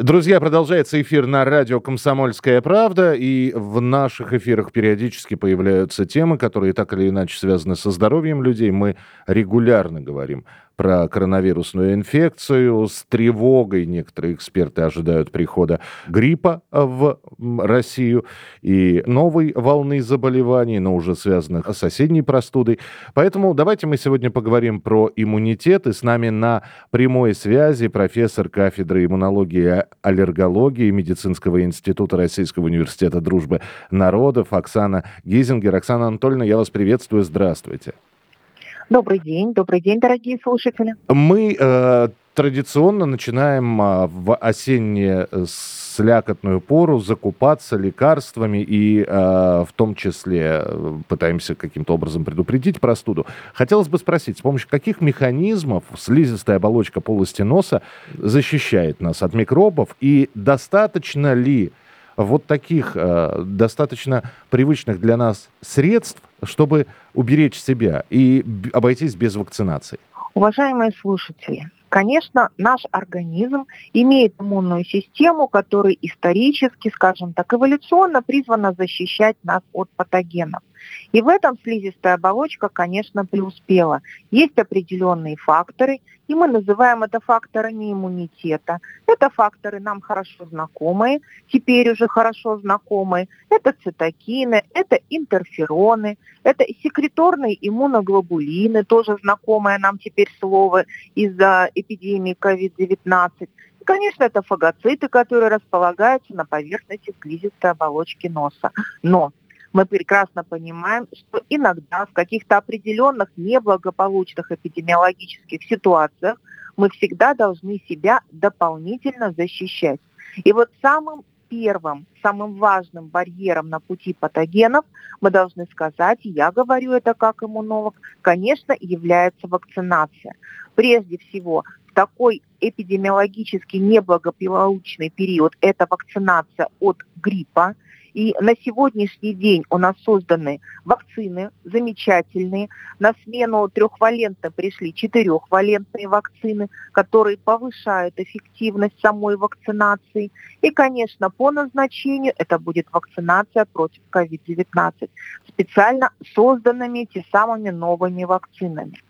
Друзья, продолжается эфир на радио «Комсомольская правда», и в наших эфирах периодически появляются темы, которые так или иначе связаны со здоровьем людей. Мы регулярно говорим про коронавирусную инфекцию. С тревогой некоторые эксперты ожидают прихода гриппа в Россию и новой волны заболеваний, но уже связанных с соседней простудой. Поэтому давайте мы сегодня поговорим про иммунитет. И с нами на прямой связи профессор кафедры иммунологии и аллергологии Медицинского института Российского университета дружбы народов Оксана Гизингер. Оксана Анатольевна, я вас приветствую. Здравствуйте. Добрый день, добрый день, дорогие слушатели. Мы э, традиционно начинаем э, в осеннее э, слякотную пору закупаться лекарствами и э, в том числе э, пытаемся каким-то образом предупредить простуду. Хотелось бы спросить, с помощью каких механизмов слизистая оболочка полости носа защищает нас от микробов и достаточно ли вот таких э, достаточно привычных для нас средств, чтобы уберечь себя и обойтись без вакцинации? Уважаемые слушатели, конечно, наш организм имеет иммунную систему, которая исторически, скажем так, эволюционно призвана защищать нас от патогенов. И в этом слизистая оболочка, конечно, преуспела. Есть определенные факторы, и мы называем это факторами иммунитета. Это факторы нам хорошо знакомые, теперь уже хорошо знакомые. Это цитокины, это интерфероны, это секреторные иммуноглобулины, тоже знакомое нам теперь слово из-за эпидемии COVID-19. И, конечно, это фагоциты, которые располагаются на поверхности слизистой оболочки носа. Но мы прекрасно понимаем, что иногда в каких-то определенных неблагополучных эпидемиологических ситуациях мы всегда должны себя дополнительно защищать. И вот самым первым, самым важным барьером на пути патогенов, мы должны сказать, я говорю это как иммунолог, конечно, является вакцинация. Прежде всего, в такой эпидемиологически неблагополучный период это вакцинация от гриппа, и на сегодняшний день у нас созданы вакцины замечательные. На смену трехвалентно пришли четырехвалентные вакцины, которые повышают эффективность самой вакцинации. И, конечно, по назначению это будет вакцинация против COVID-19 специально созданными те самыми новыми вакцинами.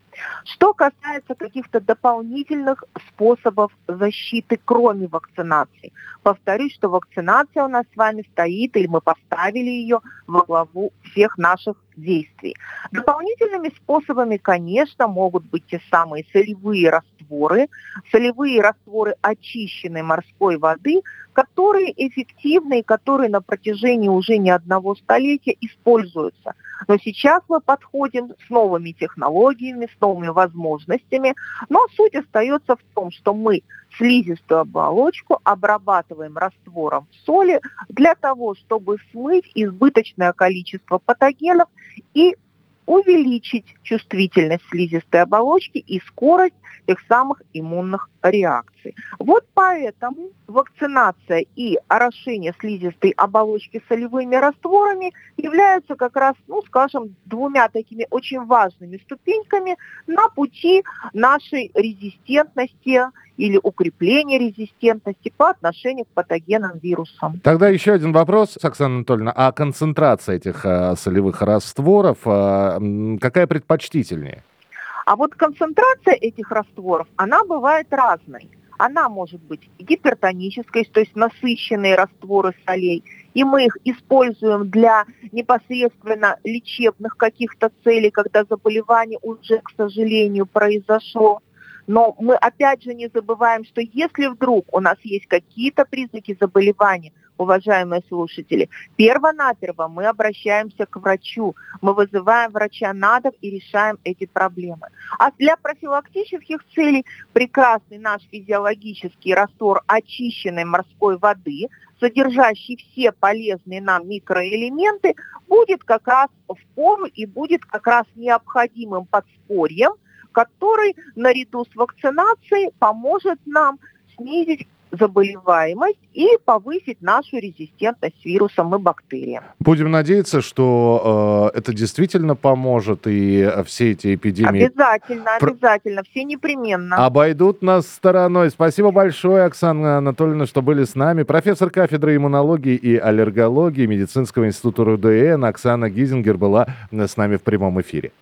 Что касается каких-то дополнительных способов защиты, кроме вакцинации, повторюсь, что вакцинация у нас с вами стоит, или мы поставили ее во главу всех наших действий. Дополнительными способами, конечно, могут быть те самые солевые растворы, солевые растворы очищенной морской воды, которые эффективны и которые на протяжении уже не одного столетия используются. Но сейчас мы подходим с новыми технологиями, с новыми возможностями, но суть остается в том, что мы слизистую оболочку обрабатываем раствором соли для того, чтобы смыть избыточное количество патогенов и увеличить чувствительность слизистой оболочки и скорость тех самых иммунных реакций. Вот поэтому вакцинация и орошение слизистой оболочки солевыми растворами являются как раз, ну, скажем, двумя такими очень важными ступеньками на пути нашей резистентности или укрепления резистентности по отношению к патогенам вирусам. Тогда еще один вопрос, Оксана Анатольевна. А концентрация этих а, солевых растворов, а, какая предпочтительнее? А вот концентрация этих растворов, она бывает разной. Она может быть гипертонической, то есть насыщенные растворы солей, и мы их используем для непосредственно лечебных каких-то целей, когда заболевание уже, к сожалению, произошло. Но мы опять же не забываем, что если вдруг у нас есть какие-то признаки заболевания, уважаемые слушатели, перво-наперво мы обращаемся к врачу, мы вызываем врача на дом и решаем эти проблемы. А для профилактических целей прекрасный наш физиологический раствор очищенной морской воды, содержащий все полезные нам микроэлементы, будет как раз в пору и будет как раз необходимым подспорьем – который наряду с вакцинацией поможет нам снизить заболеваемость и повысить нашу резистентность вирусам и бактериям. Будем надеяться, что э, это действительно поможет, и все эти эпидемии... Обязательно, обязательно, все непременно. Обойдут нас стороной. Спасибо большое, Оксана Анатольевна, что были с нами. Профессор кафедры иммунологии и аллергологии Медицинского института РУДН Оксана Гизингер была с нами в прямом эфире.